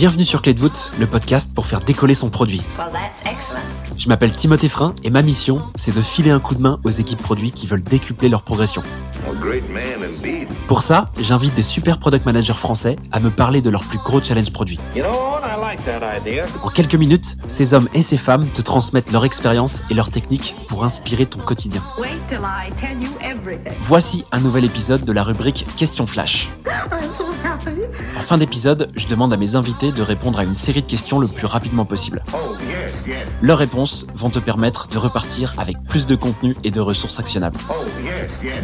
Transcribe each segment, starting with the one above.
Bienvenue sur Clé de voûte, le podcast pour faire décoller son produit. Well. Je m'appelle Timothée Frein et ma mission, c'est de filer un coup de main aux équipes produits qui veulent décupler leur progression. Pour ça, j'invite des super product managers français à me parler de leurs plus gros challenges produits. You know like. En quelques minutes, ces hommes et ces femmes te transmettent leur expérience et leurs techniques pour inspirer ton quotidien. Voici un nouvel épisode de la rubrique Question Flash. En fin d'épisode, je demande à mes invités de répondre à une série de questions le plus rapidement possible. Oh, yes, yes. Leurs réponses vont te permettre de repartir avec plus de contenu et de ressources actionnables. Oh.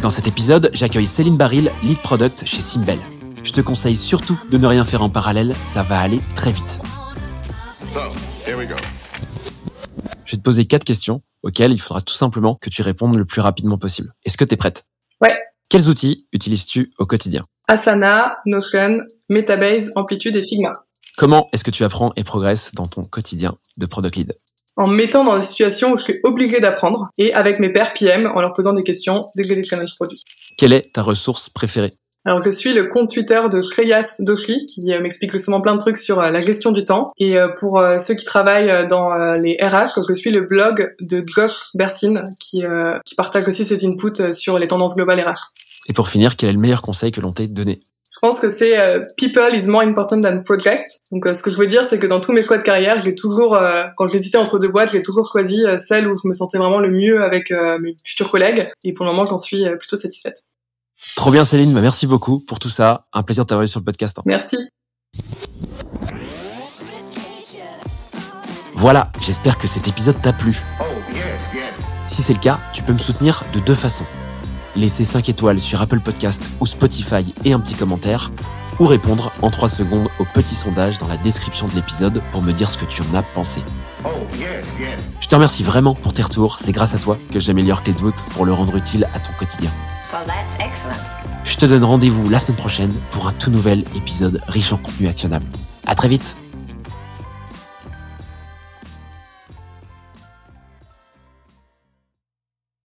Dans cet épisode, j'accueille Céline Baril, lead product chez Simbel. Je te conseille surtout de ne rien faire en parallèle, ça va aller très vite. So, here we go. Je vais te poser quatre questions auxquelles il faudra tout simplement que tu répondes le plus rapidement possible. Est-ce que tu es prête? Ouais. Quels outils utilises-tu au quotidien Asana, Notion, Metabase, Amplitude et Figma. Comment est-ce que tu apprends et progresses dans ton quotidien de product lead En me mettant dans des situations où je suis obligée d'apprendre et avec mes pairs PM en leur posant des questions dès que j'ai des challenges produits. Quelle est ta ressource préférée? Alors je suis le compte Twitter de Shreyas Doshi qui euh, m'explique justement plein de trucs sur euh, la gestion du temps. Et euh, pour ceux qui travaillent dans les RH, je suis le blog de Josh Bersin qui, euh, qui partage aussi ses inputs sur les tendances globales RH. Et pour finir, quel est le meilleur conseil que l'on t'ait donné? Je pense que c'est euh, people is more important than project. Donc euh, ce que je veux dire, c'est que dans tous mes choix de carrière, j'ai toujours, euh, quand j'hésitais entre deux boîtes, j'ai toujours choisi celle où je me sentais vraiment le mieux avec mes futurs collègues. Et pour le moment, j'en suis plutôt satisfaite. Trop bien Céline, bah, merci beaucoup pour tout ça. Un plaisir de t'avoir eu sur le podcast. hein. Merci. Voilà, j'espère que cet épisode t'a plu. Oh, yes, yes. Si c'est le cas, tu peux me soutenir de deux façons. Laisser 5 étoiles sur Apple Podcast ou Spotify et un petit commentaire, ou répondre en 3 secondes au petit sondage dans la description de l'épisode pour me dire ce que tu en as pensé. Oh, yes, yes. Je te remercie vraiment pour tes retours, c'est grâce à toi que j'améliore Clé de voûte pour le rendre utile à ton quotidien. Je te donne rendez-vous la semaine prochaine pour un tout nouvel épisode riche en contenu actionnable. À très vite